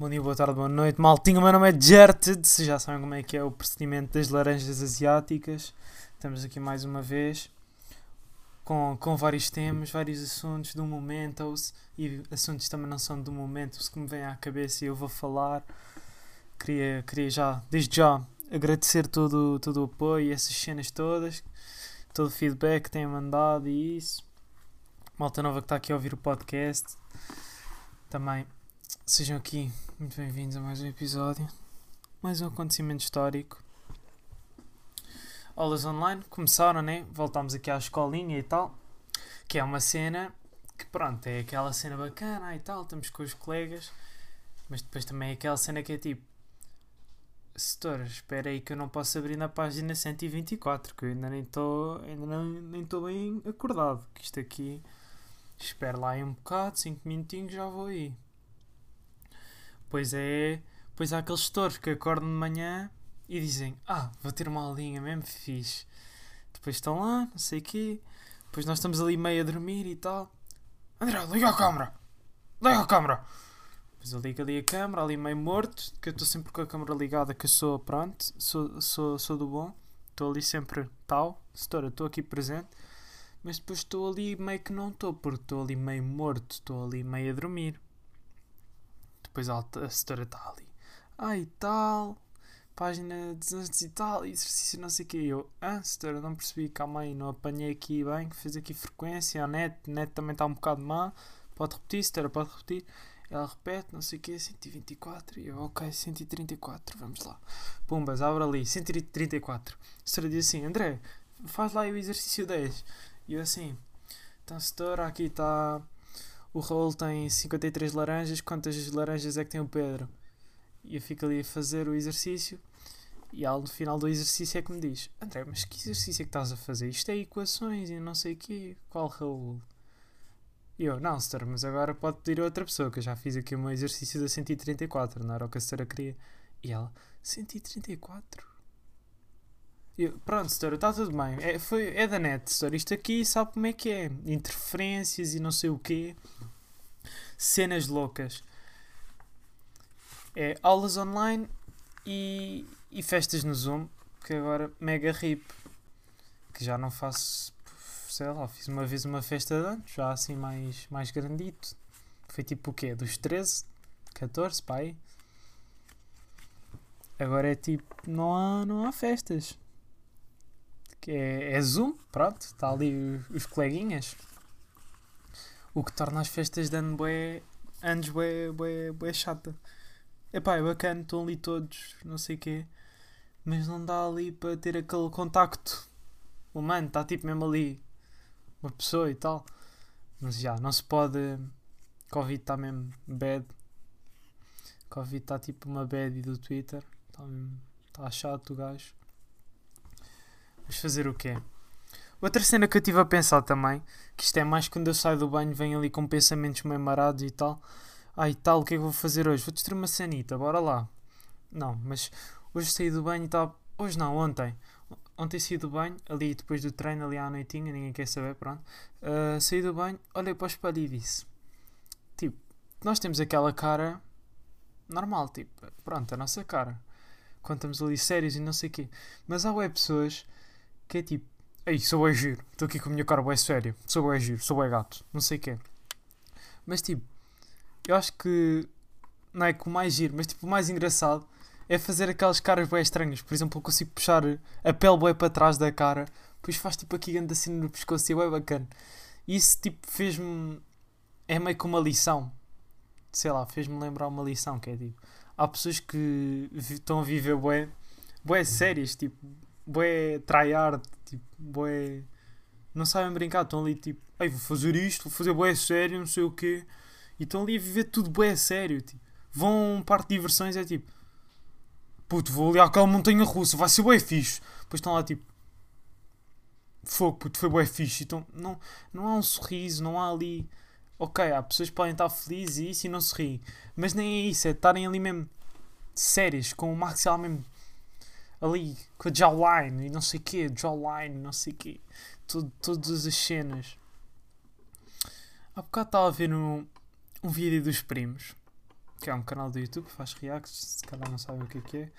Bom dia, boa tarde, boa noite. Maltinho, o meu nome é Jerted. Se já sabem como é que é o procedimento das laranjas asiáticas. Estamos aqui mais uma vez com, com vários temas, vários assuntos do momento e assuntos também não são do momento, que me vem à cabeça e eu vou falar. Queria, queria já, desde já, agradecer todo, todo o apoio essas cenas todas, todo o feedback que têm mandado e isso. Malta nova que está aqui a ouvir o podcast. Também sejam aqui muito bem-vindos a mais um episódio, mais um acontecimento histórico. Aulas online começaram, né? Voltámos aqui à escolinha e tal, que é uma cena que, pronto, é aquela cena bacana e tal, estamos com os colegas, mas depois também é aquela cena que é tipo. Setor, espera aí que eu não posso abrir na página 124, que eu ainda nem estou nem estou bem acordado. Que isto aqui, espero lá aí um bocado, 5 minutinhos já vou aí. Pois é, pois há aqueles setores que acordam de manhã e dizem: Ah, vou ter uma aulinha mesmo fixe. Depois estão lá, não sei o quê. Depois nós estamos ali meio a dormir e tal. André, liga a câmera! Liga a câmera! Depois eu ligo ali a câmera, ali meio morto, que eu estou sempre com a câmera ligada, que eu sou, pronto, sou, sou, sou do bom. Estou ali sempre tal, estou aqui presente. Mas depois estou ali meio que não estou, porque estou ali meio morto, estou ali meio a dormir. Depois a, a setora está ali. Ah, e tal. Página 200 e tal. Exercício não sei o que. Eu, ah, setora, não percebi. Calma aí, não apanhei aqui bem. Fiz aqui frequência. A net, a net também está um bocado má. Pode repetir, setora, pode repetir. Ela repete, não sei o que, 124. E eu, ok, 134, vamos lá. Pumbas, abre ali, 134. A senhora diz assim: André, faz lá o exercício 10. E eu assim: Então, setora, aqui está o Raul tem 53 laranjas, quantas laranjas é que tem o Pedro? E eu fico ali a fazer o exercício e ao final do exercício é que me diz André, mas que exercício é que estás a fazer? Isto é equações e não sei o quê. Qual Raul? E eu, não, senhor, mas agora pode pedir a outra pessoa, que eu já fiz aqui um exercício da 134, não era o que a senhora queria. E ela, 134? Pronto, senhora, está tudo bem. É, foi, é da net, senhora. Isto aqui sabe como é que é. Interferências e não sei o quê. Cenas loucas. É aulas online e, e festas no Zoom. Que agora mega rip. Que já não faço. Sei lá, fiz uma vez uma festa de anos, já assim mais, mais grandito. Foi tipo o quê? Dos 13, 14, pai. Agora é tipo, não há, não há festas que é, é Zoom, pronto, está ali os, os, coleguinhas. O que torna as festas de ano bué, anos bué, bué, bué chata. Epá, é bacana, estão ali todos, não sei o quê, mas não dá ali para ter aquele contacto humano, está tipo mesmo ali uma pessoa e tal. Mas já, não se pode. Covid está mesmo bad. Covid está tipo uma bad do Twitter. Está tá chato o gajo. Mas fazer o quê? Outra cena que eu estive a pensar também, que isto é mais quando eu saio do banho, venho ali com pensamentos meio marados e tal. Ai tal, o que é que vou fazer hoje? Vou destruir uma cenita, bora lá. Não, mas hoje saí do banho e tal. Hoje não, ontem. Ontem saí do banho, ali depois do treino, ali à noitinha, ninguém quer saber, pronto. Uh, saí do banho, olhei para o espelho e disse: Tipo, nós temos aquela cara normal, tipo, pronto, a nossa cara. Quando estamos ali sérios e não sei o quê. Mas há web pessoas que é tipo, ei, sou bem giro, estou aqui com a minha cara bem sério, sou bem giro, sou bem gato, não sei o quê. Mas tipo, eu acho que não é que o mais giro, mas tipo, o mais engraçado é fazer aquelas caras bem estranhas. Por exemplo, eu consigo puxar a pele bem para trás da cara, depois faz tipo aqui grande assim no pescoço e é bem bacana. Isso tipo fez-me. É meio que uma lição. Sei lá, fez-me lembrar uma lição que é tipo. Há pessoas que estão a viver bué, bué sérias, tipo, bué tryhard, tipo, bué. Não sabem brincar, estão ali tipo, ei, vou fazer isto, vou fazer bué sério, não sei o quê. E estão ali a viver tudo bué sério, tipo. Vão parte de diversões, é tipo, puto, vou ali àquela montanha russa, vai ser bué fixe. Depois estão lá tipo, fogo, puto, foi bué fixe. Então, não, não há um sorriso, não há ali. Ok, há pessoas que podem estar felizes e isso e não se riem. Mas nem é isso, é estarem ali mesmo sérias, com o maxilar mesmo ali com a jawline e não sei o quê, jawline, não sei o quê, todas as cenas. Há bocado estava a ver um, um vídeo dos primos que é um canal do YouTube, faz reacts, se calhar não sabem o que é que é.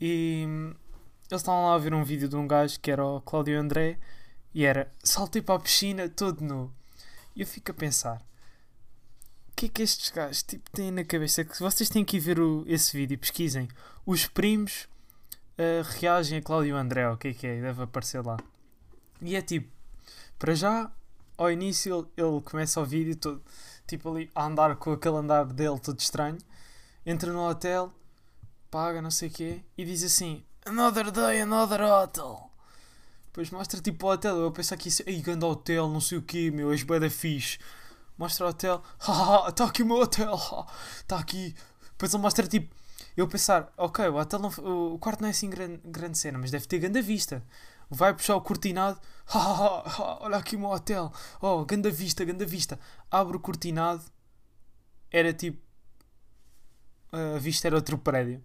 E hum, eles estavam lá a ver um vídeo de um gajo que era o Cláudio André e era saltei para a piscina todo nu. E eu fico a pensar, o que é que estes gajos tipo, têm na cabeça? Que vocês têm que ir ver o, esse vídeo, pesquisem. Os primos reagem a Cláudio André, o que é que é? Deve aparecer lá. E é tipo, para já, ao início ele, começa o vídeo todo, tipo ali a andar com aquele andar dele todo estranho, entra no hotel, paga não sei o quê, e diz assim, Another day, another hotel. Depois mostra tipo o hotel, eu penso aqui, ei, grande hotel, não sei o quê, meu, és da fixe. Mostra o hotel, haha, está aqui o meu hotel, está aqui. Depois ele mostra tipo, eu pensar, ok, o, hotel não, o quarto não é assim grande, grande cena, mas deve ter grande vista. Vai puxar o cortinado, haha, olha aqui o meu hotel, oh, grande vista, grande vista. Abre o cortinado, era tipo, a vista era outro prédio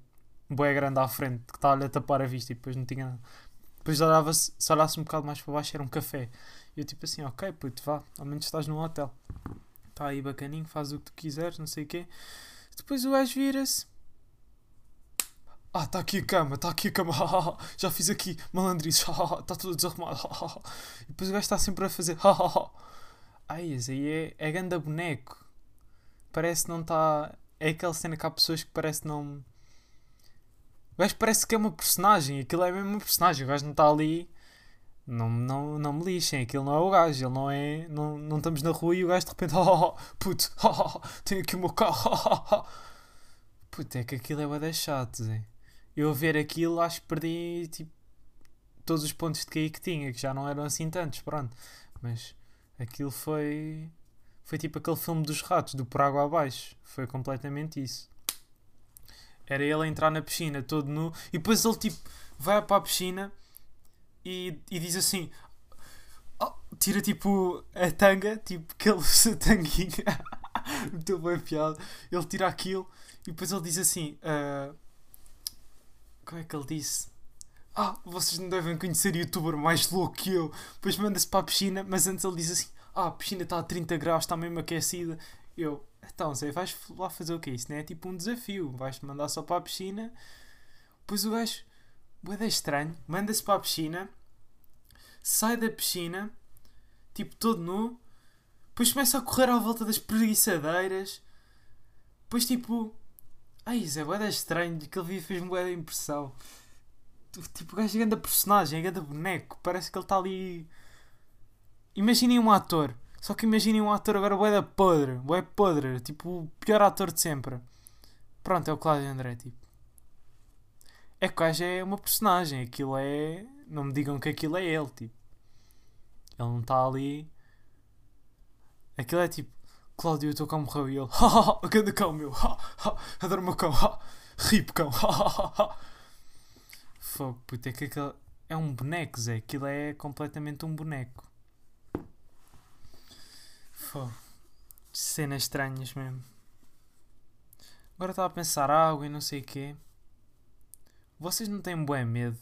boé grande à frente que estava-lhe a tapar a vista e depois não tinha nada. Depois olhava-se, se olhasse um bocado mais para baixo era um café. E eu tipo assim, ok, puto, vá, ao menos estás num hotel. Está aí bacaninho, faz o que tu quiseres, não sei o quê. Depois o gajo vira-se. Ah, está aqui a cama, está aqui a cama, já fiz aqui malandrices, está tudo desarrumado. E depois o gajo está sempre a fazer. Ai, esse aí é, é ganda boneco. Parece que não está. É aquela cena que há pessoas que parece não o gajo parece que é uma personagem, aquilo é mesmo uma personagem, o gajo não está ali. Não, não, não me lixem, aquilo não é o gajo, ele não é. Não, não estamos na rua e o gajo de repente, oh, puto, oh, tenho aqui o meu carro, puto, é que aquilo é bada chato, Zé. Eu a ver aquilo acho que perdi tipo todos os pontos de cair que tinha, que já não eram assim tantos, pronto. Mas aquilo foi. Foi tipo aquele filme dos ratos, do por água abaixo. Foi completamente isso. Era ele a entrar na piscina todo nu e depois ele tipo vai para a piscina e, e diz assim: oh, tira tipo a tanga, tipo aquele tanguinha, muito bem piada. Ele tira aquilo e depois ele diz assim: uh, Como é que ele disse? Ah, vocês não devem conhecer youtuber mais louco que eu. Depois manda-se para a piscina, mas antes ele diz assim: Ah, a piscina está a 30 graus, está mesmo aquecida. Eu, então, Zé, vais lá fazer o quê? Isso não é tipo um desafio. Vais-te mandar só para a piscina. Pois o gajo, boeda estranho, manda-se para a piscina, sai da piscina, tipo todo nu, depois começa a correr à volta das preguiçadeiras. Depois, tipo, ai, Zé, boeda estranho. Aquele vídeo fez-me boeda impressão. Tipo, o gajo é grande personagem, é grande boneco. Parece que ele está ali. Imaginem um ator só que imaginem um ator agora bué da podre, bué podre, tipo o pior ator de sempre. Pronto, é o Cláudio André, tipo. É que o gajo é uma personagem, aquilo é... Não me digam que aquilo é ele, tipo. Ele não está ali... Aquilo é tipo... Cláudio, o teu cão morreu e ele... Haha, a grande cão meu, adoro o meu cão, rip cão, Fogo, puta, é que aquilo... É um boneco, Zé, aquilo é completamente um boneco. Fô. Cenas estranhas mesmo. Agora estava a pensar água e não sei o quê. Vocês não têm bué medo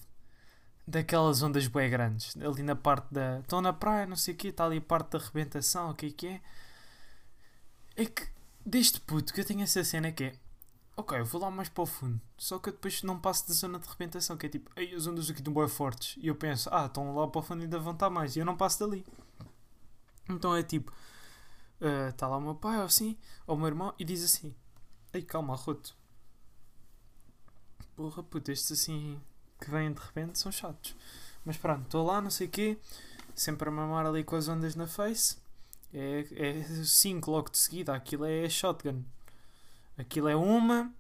daquelas ondas bué grandes? Ali na parte da... Estão na praia, não sei o quê, está ali a parte da arrebentação, o que é que é? É que, deste puto, que eu tenho essa cena que é... Ok, eu vou lá mais para o fundo. Só que eu depois não passo da zona de arrebentação, que é tipo... Ei, as ondas aqui estão bué fortes. E eu penso, ah, estão lá para o fundo ainda vão estar mais. E eu não passo dali. Então é tipo Está ah, uh, lá o meu pai ou assim, ou o meu irmão, e diz assim: Ei, calma, arroto. Porra, puta, estes assim que vêm de repente são chatos. Mas pronto, estou lá, não sei o quê, sempre a mamar ali com as ondas na face. É 5 é logo de seguida, aquilo é shotgun. Aquilo é uma.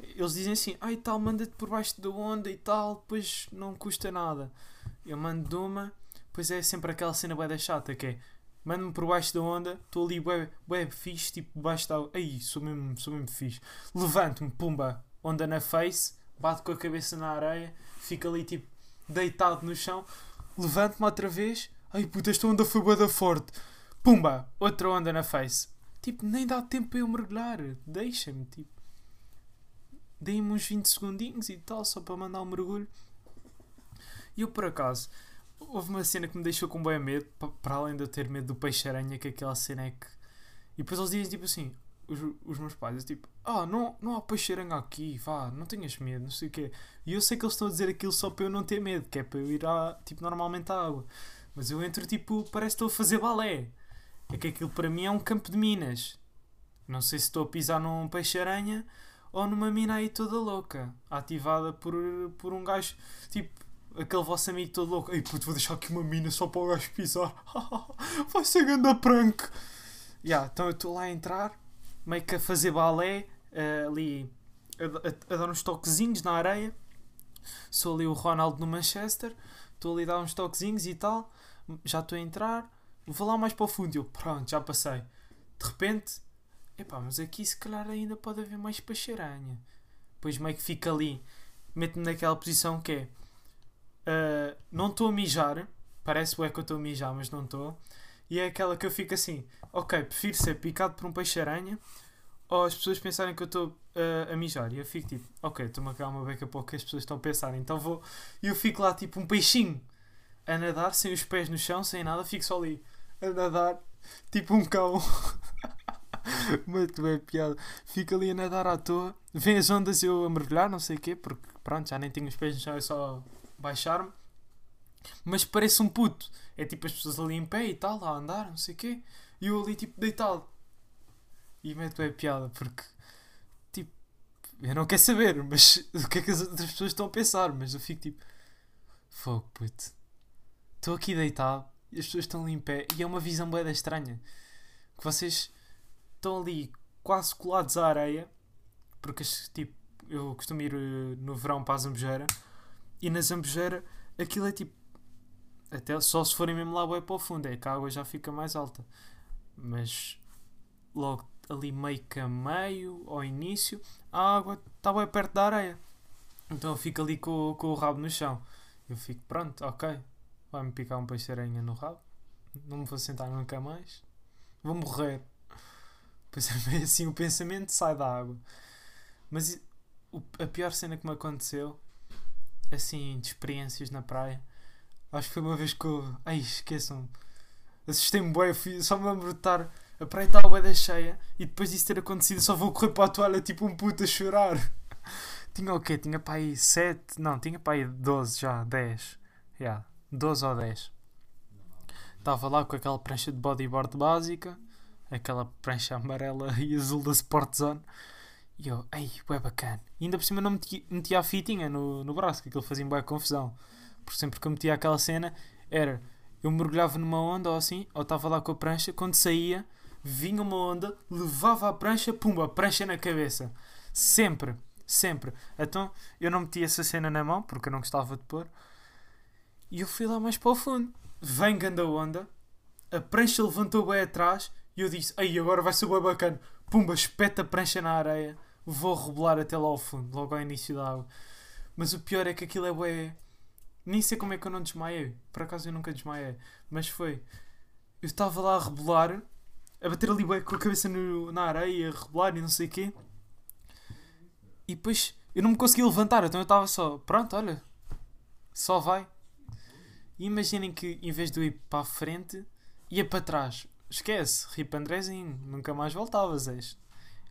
Eles dizem assim: Ai tal, manda-te por baixo da onda e tal, depois não custa nada. Eu mando de uma, depois é sempre aquela cena bué da chata que é mando-me por baixo da onda, estou ali web, web fixe, tipo baixo da. Aí, sou mesmo, sou mesmo fixe. Levanto-me, pumba, onda na face, bato com a cabeça na areia, fico ali tipo deitado no chão, levanto-me outra vez, ai puta, esta onda foi bué da forte, pumba, outra onda na face. Tipo, nem dá tempo para eu mergulhar, deixa-me, tipo. Dei-me uns 20 segundinhos e tal, só para mandar um mergulho. E eu por acaso houve uma cena que me deixou com bem medo, para além de eu ter medo do peixe-aranha, que aquela cena é que. E depois eles dizem tipo assim, os, os meus pais, tipo, ah, não, não há peixe-aranha aqui, vá, não tenhas medo, não sei o quê. E eu sei que eles estão a dizer aquilo só para eu não ter medo, que é para eu ir à, tipo, normalmente à água. Mas eu entro, tipo, parece que estou a fazer balé. É que aquilo para mim é um campo de minas. Não sei se estou a pisar num peixe-aranha ou numa mina aí toda louca, ativada por, por um gajo, tipo, aquele vosso amigo todo louco. Ei puto, vou deixar aqui uma mina só para o gajo pisar. Vai ser grande prank. Yeah, então eu estou lá a entrar, meio que a fazer balé, uh, ali a, a, a, dar uns toquezinhos na areia. Sou ali o Ronaldo no Manchester, estou ali a dar uns toquezinhos e tal. Já estou a entrar, vou lá mais para o fundo. Eu, pronto, já passei. De repente, epá, mas aqui se calhar ainda pode haver mais peixe-aranha. Depois meio que fica ali, mete-me naquela posição que é. Uh, não estou a mijar, parece é que eu estou a mijar, mas não estou. E é aquela que eu fico assim: ok, prefiro ser picado por um peixe-aranha ou as pessoas pensarem que eu estou uh, a mijar. E eu fico tipo: ok, estou-me a calar uma beca para o que as pessoas estão a pensar. Então vou. E eu fico lá tipo um peixinho a nadar, sem os pés no chão, sem nada, fico só ali a nadar, tipo um cão. Muito bem piada. Fico ali a nadar à toa. Vem as ondas eu a mergulhar, não sei o quê, porque pronto, já nem tenho os pés no chão, é só baixar-me. Mas parece um puto. É tipo as pessoas ali em pé e tal, a andar, não sei o quê. E eu ali tipo deitado. E meto bem piada, porque tipo, eu não quero saber, mas o que é que as outras pessoas estão a pensar, mas eu fico tipo, fogo puto. Estou aqui deitado e as pessoas estão ali em pé e é uma visão bem estranha. Que vocês estão ali quase colados à areia, porque tipo, eu costumo ir eh, no verão para a Zambujeira e na Zambujeira aquilo é tipo até só se forem mesmo lá bem para o fundo, é que a água já fica mais alta. Mas logo ali meio que a meio, ao início, a água está bem perto da areia. Então eu fico ali com, com o rabo no chão. Eu fico, pronto, ok. Vai-me picar um peixe-aranha no rabo. Não me vou sentar nunca mais. Vou morrer. Pois é assim o pensamento sai da água. Mas a pior cena que me aconteceu, assim, de experiências na praia, Acho que foi uma vez que eu. Ai, esqueçam. Assustei-me bem, fui, só me lembro de estar. A praia estava da cheia e depois disso ter acontecido só vou correr para a toalha tipo um puto a chorar. tinha o quê? Tinha para aí 7. Não, tinha para aí 12 já, 10. Yeah, 12 ou 10. Estava lá com aquela prancha de bodyboard básica, aquela prancha amarela e azul da Sport Zone. E eu, ei, é bacana. E ainda por cima não metia, a fitinha no, no braço, que aquilo fazia boa confusão. Porque sempre que eu metia aquela cena, era eu mergulhava numa onda ou assim, ou estava lá com a prancha, quando saía, vinha uma onda, levava a prancha, pumba, prancha na cabeça. Sempre, sempre. Então eu não metia essa cena na mão, porque eu não gostava de pôr, e eu fui lá mais para o fundo. Vem grande a onda, a prancha levantou bem atrás, e eu disse: Aí agora vai ser bem bacana. Pumba, espeta a prancha na areia, vou rebolar até lá ao fundo, logo ao início da água. Mas o pior é que aquilo é bué nem sei como é que eu não desmaiei. Por acaso eu nunca desmaiei. Mas foi. Eu estava lá a rebolar, a bater ali bem com a cabeça no, na areia, a rebolar e não sei o quê. E depois eu não me conseguia levantar, então eu estava só, pronto, olha, só vai. E imaginem que em vez de eu ir para a frente, ia para trás. Esquece, Rip Andrezinho, nunca mais voltavas. És.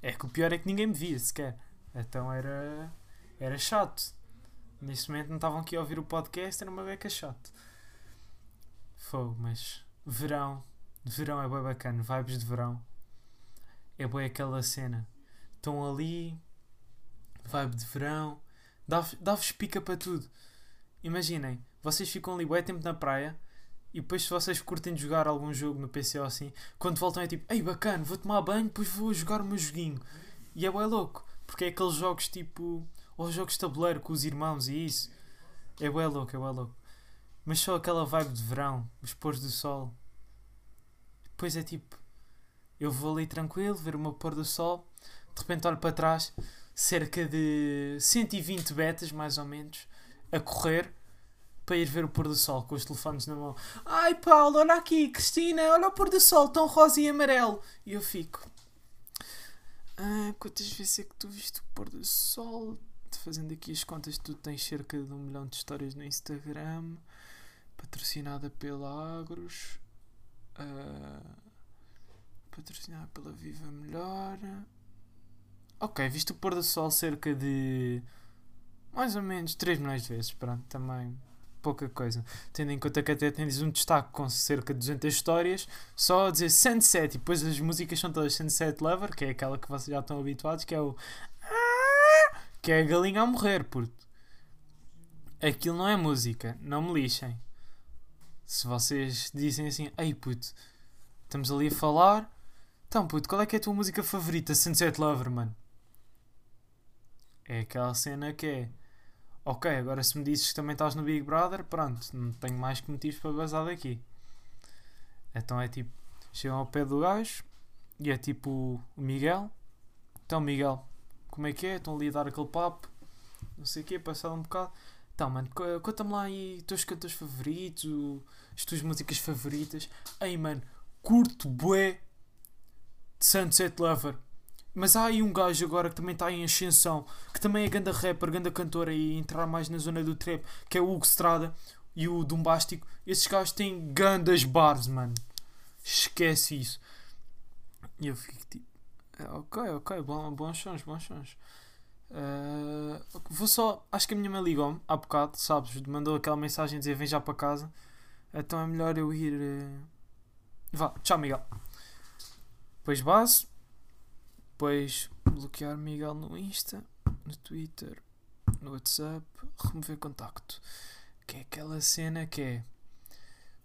É que o pior é que ninguém me via sequer. Então era, era chato. Neste momento não estavam aqui a ouvir o podcast, era uma beca chato. Fogo, mas verão, verão é bem bacana, vibes de verão. É bem aquela cena. Estão ali, vibe de verão, dá-vos dá pica para tudo. Imaginem, vocês ficam ali bem tempo na praia e depois se vocês curtem de jogar algum jogo no PC ou assim, quando voltam é tipo, ei bacana, vou tomar banho, depois vou jogar o meu joguinho. E é bem louco, porque é aqueles jogos tipo ou jogos de tabuleiro com os irmãos e isso. É bué louco, é bué louco. Mas só aquela vibe de verão, os pôr do sol. Depois é tipo, eu vou ali tranquilo, ver o meu pôr do sol, de repente olho para trás, cerca de 120 betas mais ou menos, a correr para ir ver o pôr do sol com os telefones na mão. Ai Paulo, olha aqui, Cristina, olha o pôr do sol, tão rosa e amarelo. E eu fico. Ah, quantas vezes é que tu viste o pôr do sol? fazendo aqui as contas, tu tens cerca de um milhão de histórias no Instagram, patrocinada pela Agros, uh, patrocinada pela Viva Melhor. Ok, viste o pôr do sol cerca de. Mais ou menos 3 milhões de vezes. Pronto, também pouca coisa. Tendo em conta que até tens um destaque com cerca de 200 histórias, só a dizer Sunset, e depois as músicas são todas Sunset Lover, que é aquela que vocês já estão habituados, que é o. que é a galinha a morrer, puto. Aquilo não é música, não me lixem. Se vocês dizem assim, ei puto, estamos ali a falar, então puto, qual é que é a tua música favorita? Sunset Lover, mano. É aquela cena que é Ok, agora se me dizes que também estás no Big Brother, pronto, não tenho mais que motivos para vazar daqui. Então é tipo, chegam ao pé do gajo e é tipo o Miguel. Então, Miguel, como é que é? Estão ali a dar aquele papo, não sei o quê, passado um bocado. Então, mano, conta-me lá aí os teus cantores favoritos, as tuas músicas favoritas. Ei, mano, curto bué de Sunset Lover. Mas há aí um gajo agora que também está em ascensão, que também é ganda rapper, ganda cantor e entrar mais na zona do trap, que é o Hugo Strada e o Dumbástico. Esses gajos têm gandas bars, mano. Esquece isso. E eu fico tipo, é, ok, ok, bom, bons sons, bons sons. Uh, vou só, acho que a minha mãe ligou-me há bocado, sabes? Mandou aquela mensagem a dizer vem já para casa. Então é melhor eu ir. Uh... Vá, tchau, Miguel. Pois base depois bloquear Miguel no Insta, no Twitter, no WhatsApp, remover contacto. Que é aquela cena que é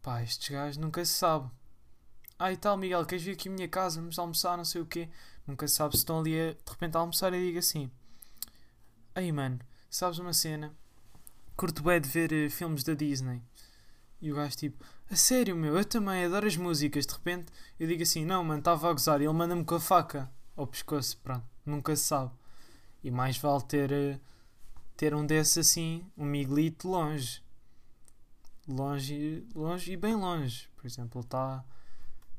pá, estes gajos nunca se sabe. Ah e tal, Miguel, queres vir aqui à minha casa? Vamos almoçar, não sei o quê. Nunca se sabe se estão ali a, de repente a almoçar e digo assim: Aí mano, sabes uma cena? Curto bem de ver uh, filmes da Disney. E o gajo tipo, a sério meu, eu também adoro as músicas. De repente eu digo assim: Não, mano, estava a gozar. E ele manda-me com a faca ao pescoço, pronto, nunca se sabe. E mais vale ter, eh, ter um desses assim, um Miguelito longe. Longe, longe e bem longe. Por exemplo, está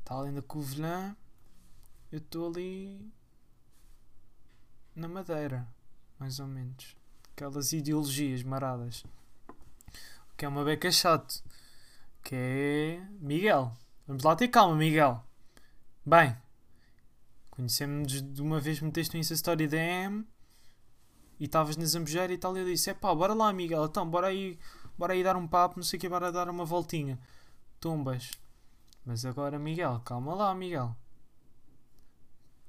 tá além da Covilhã, eu estou ali na Madeira, mais ou menos. Aquelas ideologias maradas. O que é uma beca chato. Que é Miguel. Vamos lá ter calma, Miguel. Bem, Conhecemos de uma vez, meteste um Insta Story DM e estavas na Zambujeira e tal. E eu disse: é pá, bora lá, Miguel, então, bora aí, bora aí dar um papo, não sei o que, bora dar uma voltinha. Tumbas. Mas agora, Miguel, calma lá, Miguel.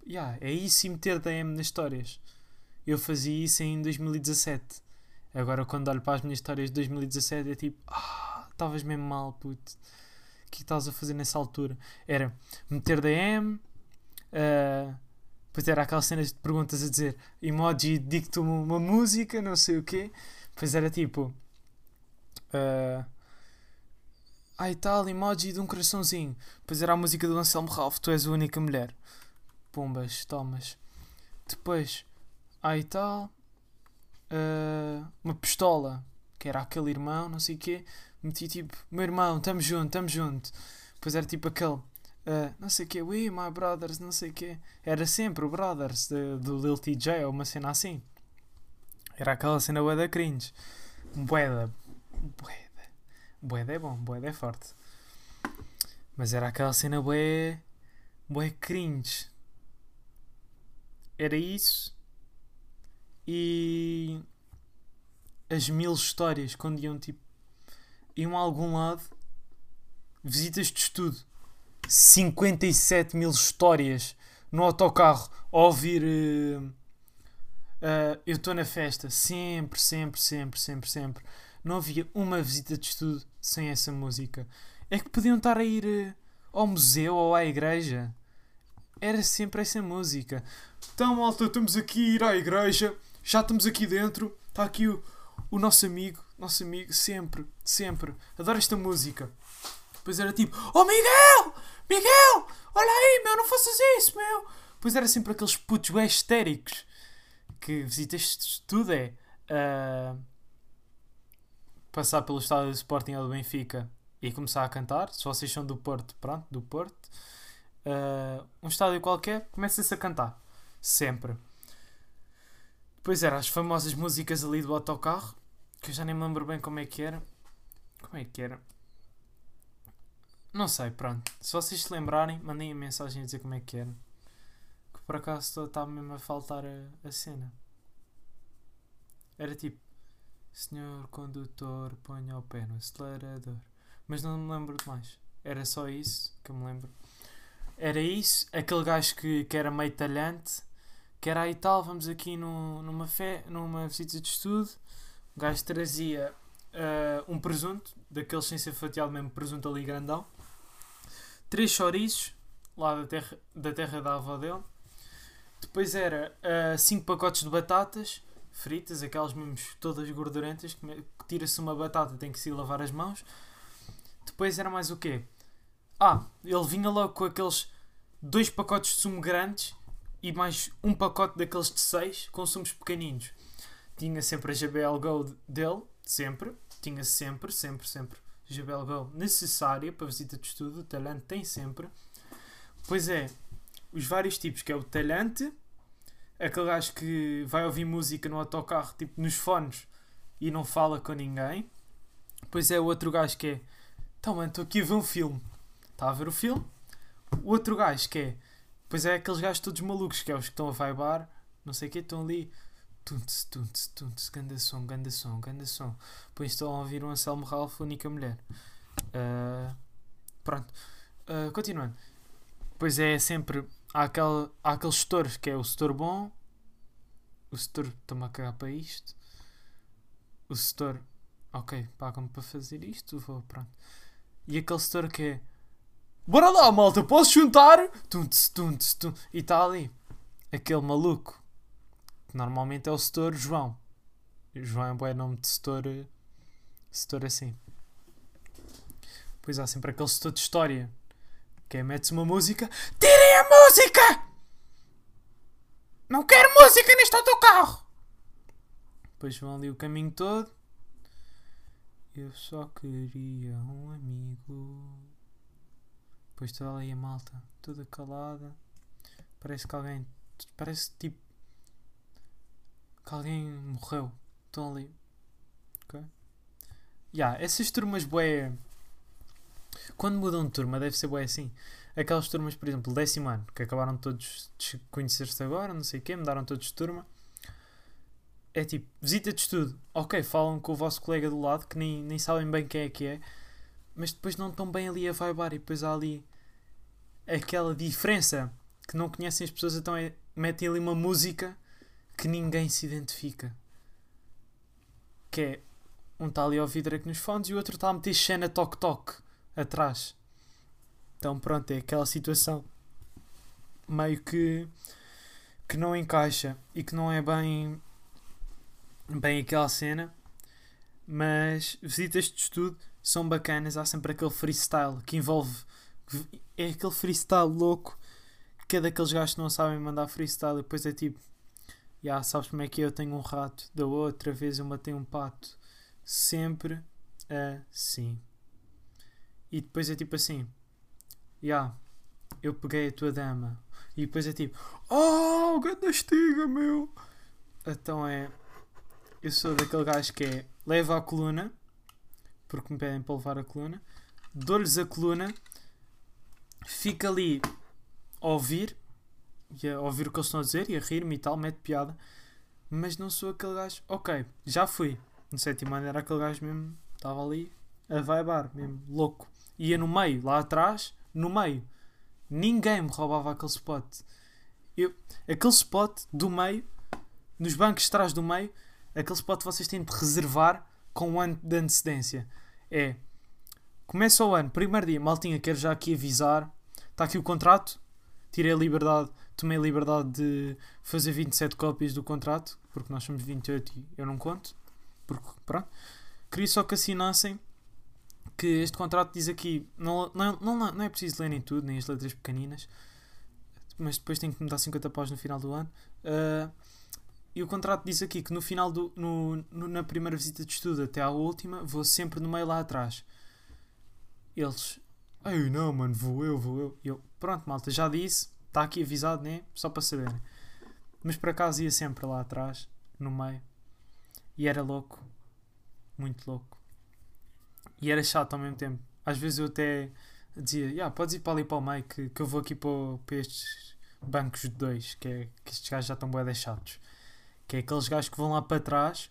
Yeah, é isso e meter DM nas histórias. Eu fazia isso em 2017. Agora, quando olho para as minhas histórias de 2017, é tipo, ah, estavas mesmo mal, puto. O que estavas a fazer nessa altura? Era meter DM, Uh, pois era aquelas cenas de perguntas a dizer emoji, digo-te uma, música, não sei o quê. Pois era tipo. Uh, ai tal, emoji de um coraçãozinho. Pois era a música do Anselmo Ralph, tu és a única mulher. Pumbas, tomas. Depois, ai tal. Uh, uma pistola, que era aquele irmão, não sei o quê. Meti tipo, meu irmão, tamo junto, tamo junto. Depois era tipo aquele Uh, não sei o que, we, my brothers, não sei o que. Era sempre o Brothers de, do Lil TJ ou uma cena assim. Era aquela cena bué da cringe. Boeda. Boeda. Boeda é bom, boeda é forte. Mas era aquela cena bué. bué cringe. Era isso. E. as mil histórias quando iam tipo. iam a algum lado. Visitas de estudo 57 mil histórias no autocarro a ouvir. Uh, uh, eu estou na festa. Sempre, sempre, sempre, sempre, sempre. Não havia uma visita de estudo sem essa música. É que podiam estar a ir uh, ao museu ou à igreja. Era sempre essa música. Então, malta, estamos aqui a ir à igreja. Já estamos aqui dentro. Está aqui o, o nosso amigo. Nosso amigo, sempre, sempre. Adoro esta música. Depois era tipo: Oh Miguel! Miguel! Olha aí, meu, não faças isso, meu! Pois era sempre aqueles putos bem histéricos que visitas tudo é uh, passar pelo estádio do Sporting ou do Benfica e começar a cantar. Se vocês são do Porto, pronto, do Porto. Uh, um estádio qualquer, começa-se a cantar. Sempre. Depois eram as famosas músicas ali do autocarro, que eu já nem me lembro bem como é que era. Como é que era? Não sei, pronto. Se vocês se lembrarem, mandem a mensagem a dizer como é que era. Que por acaso está mesmo a faltar a, a cena. Era tipo, Senhor condutor, ponha o pé no acelerador. Mas não me lembro de mais. Era só isso que eu me lembro. Era isso, aquele gajo que, que era meio talhante, que era aí tal, vamos aqui no, numa, fé, numa visita de estudo. O gajo trazia uh, um presunto, daqueles sem ser fatiado mesmo, presunto ali grandão. Três chouriços, lá da terra da, terra da avó dele. Depois era 5 uh, pacotes de batatas fritas, aquelas mesmo todas gordurentas, que tira-se uma batata, tem que se lavar as mãos. Depois era mais o quê? Ah, ele vinha logo com aqueles dois pacotes de sumo grandes e mais um pacote daqueles de seis com sumos pequeninos. Tinha sempre a JBL Go dele, sempre. Tinha sempre, sempre, sempre JBL Go necessária para visita de estudo. O talhante tem sempre. Pois é, os vários tipos, que é o talhante, aquele gajo que vai ouvir música no autocarro, tipo nos fones, e não fala com ninguém. Depois é o outro gajo que é, então mano, estou aqui a ver um filme. Está a ver o filme? O outro gajo que é, pois é aqueles gajos todos malucos, que é os que estão a vibar, não sei o que, estão ali. Tuntes, tuntes, tuntes, ganda som, ganda som, ganda som. Depois estão a ouvir um Anselmo Ralph, única mulher. Uh, pronto. Uh, continuando. Pois é sempre há, aquele, há aqueles setores que é o setor bom, o setor está-me a cagar para isto, o setor, ok, pagam-me para fazer isto, vou, pronto. E aquele setor que é Bora lá, malta, posso juntar? Tunts, tunts, tunts. E está ali. Aquele maluco. Que normalmente é o setor João. João é um bom nome de setor. Setor assim. Pois há sempre aquele setor de história. Quem é mete uma música. Tirem a música! Não quero música neste autocarro! Depois vão ali o caminho todo. Eu só queria um amigo. Depois toda ali a malta, toda calada. Parece que alguém. Parece tipo. Que alguém morreu. Estão ali. Ok? Yeah, essas turmas boé quando mudam de turma, deve ser bem assim. Aquelas turmas, por exemplo, décimo ano, que acabaram todos de conhecer-se agora, não sei o quê, mudaram todos de turma. É tipo, visita de estudo. Ok, falam com o vosso colega do lado, que nem, nem sabem bem quem é que é, mas depois não estão bem ali a vibar e depois há ali aquela diferença que não conhecem as pessoas, então é, metem ali uma música que ninguém se identifica. Que é um está ali a ouvir Drake nos fones e o outro está a meter Xena Tok Tok atrás. Então pronto, é aquela situação meio que que não encaixa e que não é bem bem aquela cena, mas visitas de estudo são bacanas, há sempre aquele freestyle que envolve é aquele freestyle louco que é daqueles gajos que não sabem mandar freestyle e depois é tipo já yeah, sabes como é que é? eu tenho um rato da outra vez eu matei um pato sempre assim e depois é tipo assim: Ya, eu peguei a tua dama. E depois é tipo: Oh, ganda estiga, meu. Então é. Eu sou daquele gajo que é. Leva a coluna, porque me pedem para levar a coluna. Dou-lhes a coluna, fica ali a ouvir, e a ouvir o que eles estão a dizer, e a rir-me e tal, mete piada. Mas não sou aquele gajo. Ok, já fui. No sétimo ano era aquele gajo mesmo. Estava ali a vibar, mesmo louco ia no meio, lá atrás, no meio. Ninguém me roubava aquele spot. Eu, aquele spot do meio, nos bancos de trás do meio, aquele spot vocês têm de reservar com um ano de antecedência. É, começa o ano, primeiro dia, maltinha, quero já aqui avisar, está aqui o contrato, tirei a liberdade, tomei a liberdade de fazer 27 cópias do contrato, porque nós somos 28 e eu não conto, porque pronto. Queria só que assinassem que este contrato diz aqui, não, não, não, não é preciso ler nem tudo, nem as letras pequeninas, mas depois tem que me dar 50 paus no final do ano. Uh, e o contrato diz aqui que no final do. No, no, na primeira visita de estudo até à última, vou sempre no meio lá atrás. Eles. Ai não, mano, vou eu, vou eu. E eu, pronto, malta, já disse, está aqui avisado, né? Só para saberem. Mas por acaso ia sempre lá atrás, no meio. E era louco. Muito louco. E era chato ao mesmo tempo. Às vezes eu até dizia, yeah, podes ir para ali para o meio que, que eu vou aqui para, para estes bancos de dois, que é que estes gajos já estão bué chatos. Que é aqueles gajos que vão lá para trás,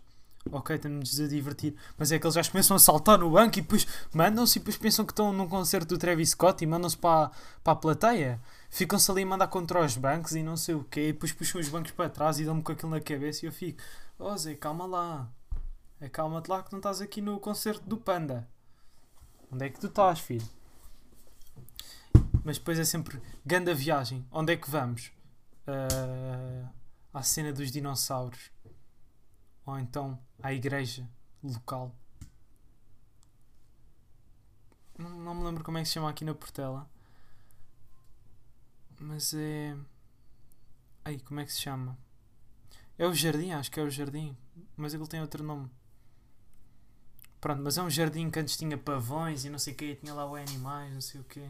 ok, estamos a divertir, mas é aqueles gajos que começam a saltar no banco e depois mandam-se e depois pensam que estão num concerto do Travis Scott e mandam-se para, para a plateia. Ficam-se ali a mandar contra os bancos e não sei o quê, e depois puxam os bancos para trás e dão-me com aquilo na cabeça e eu fico, oh Zé, calma lá, acalma-te lá que não estás aqui no concerto do Panda. Onde é que tu estás, filho? Mas depois é sempre grande viagem. Onde é que vamos? Uh, à cena dos dinossauros. Ou então à igreja local. Não, não me lembro como é que se chama aqui na Portela. Mas é. Ai, como é que se chama? É o jardim, acho que é o jardim. Mas ele tem outro nome. Pronto, mas é um jardim que antes tinha pavões e não sei o que, tinha lá o animais, não sei o que.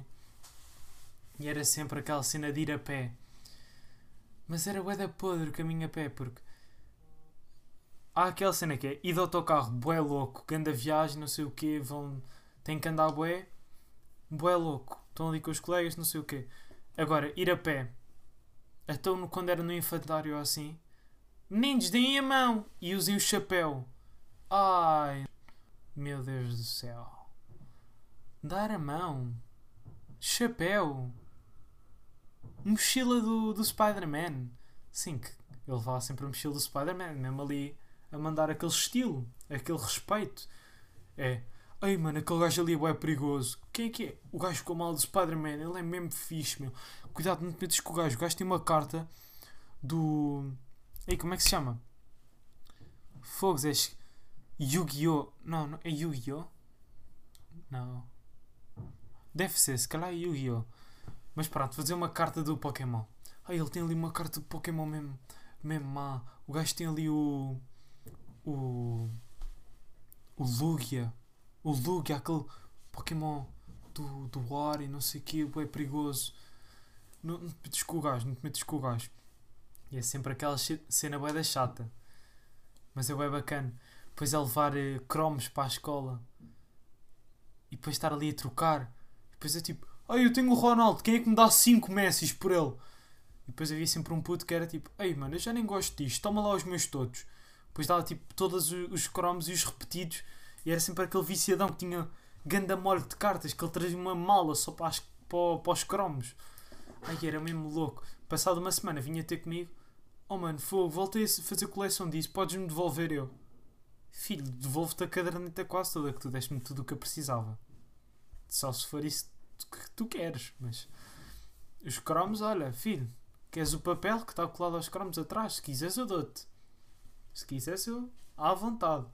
E era sempre aquela cena de ir a pé. Mas era bué da podre o caminho a pé, porque há aquela cena que é ir de autocarro, bué louco, grande viagem, não sei o que, vão, têm que andar bué, bué louco, estão ali com os colegas, não sei o que. Agora, ir a pé, então quando era no infantário assim, meninos, deem a mão e usem o chapéu. Ai, meu Deus do céu. Dar a mão. Chapéu. Mochila do, do Spider-Man. Sim, que ele levava sempre a mochila do Spider-Man, mesmo ali a mandar aquele estilo, aquele respeito. É. Ei, mano, aquele gajo ali é perigoso. Quem é que é? O gajo com o mal do Spider-Man. Ele é mesmo fixe, meu. Cuidado, não te metas com o gajo. O gajo tem uma carta do. Ei, como é que se chama? Fogos, é Yu-Gi-Oh! Não, não, é Yu-Gi-Oh! Não. Deve ser, se calhar é Yu-Gi-Oh! Mas pronto, vou uma carta do Pokémon. Ah, ele tem ali uma carta do Pokémon mesmo, mesmo má. O gajo tem ali o. O. O Lugia. O Lugia, aquele Pokémon do, do ar e não sei o que, é perigoso. Não, não te metes com o gajo, não te metes com o gajo. E é sempre aquela cena bué da chata. Mas é bué bacana depois é levar uh, cromos para a escola e depois estar ali a trocar. Depois é tipo, ai eu tenho o Ronaldo, quem é que me dá 5 Messis por ele? E depois havia sempre um puto que era tipo, ei mano, eu já nem gosto disto, toma lá os meus todos. Depois dava tipo todos os cromos e os repetidos e era sempre aquele viciadão que tinha ganda mole de cartas, que ele trazia uma mala só para, as, para, para os cromos. Ai, era mesmo louco. Passado uma semana vinha ter comigo, oh mano, fogo, voltei a fazer coleção disso, podes-me devolver eu. Filho, devolvo-te a caderneta quase toda, que tu deste-me tudo o que eu precisava. Só se for isso que tu queres, mas os cromos, olha, filho, queres o papel que está colado aos cromos atrás? Se quiseres, eu dou-te. Se quiseres, eu à vontade.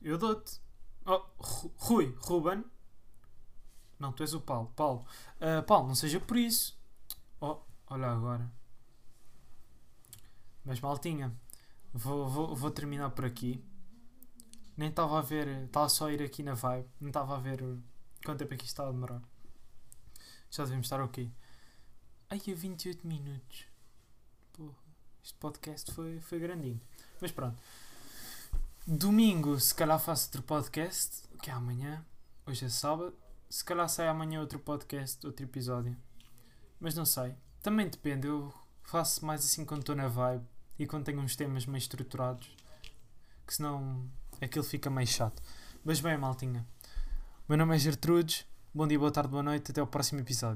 Eu dou-te. Oh, Rui, Ruben. Não, tu és o Paulo. Paulo, uh, Paulo, não seja por isso. Oh, olha agora. Mas maltinha, Vou, vou, vou terminar por aqui. Nem estava a ver. Estava só a ir aqui na vibe. Não estava a ver quanto tempo é que isto estava a demorar. Já devemos estar ok. Ai, a 28 minutos. Este podcast foi, foi grandinho. Mas pronto. Domingo, se calhar faço outro podcast. Que é amanhã. Hoje é sábado. Se calhar sai amanhã outro podcast, outro episódio. Mas não sei. Também depende. Eu faço mais assim quando estou na vibe e quando tenho uns temas mais estruturados, que senão aquilo fica mais chato. Mas bem, maltinha. Meu nome é Gertrudes. Bom dia, boa tarde, boa noite. Até o próximo episódio.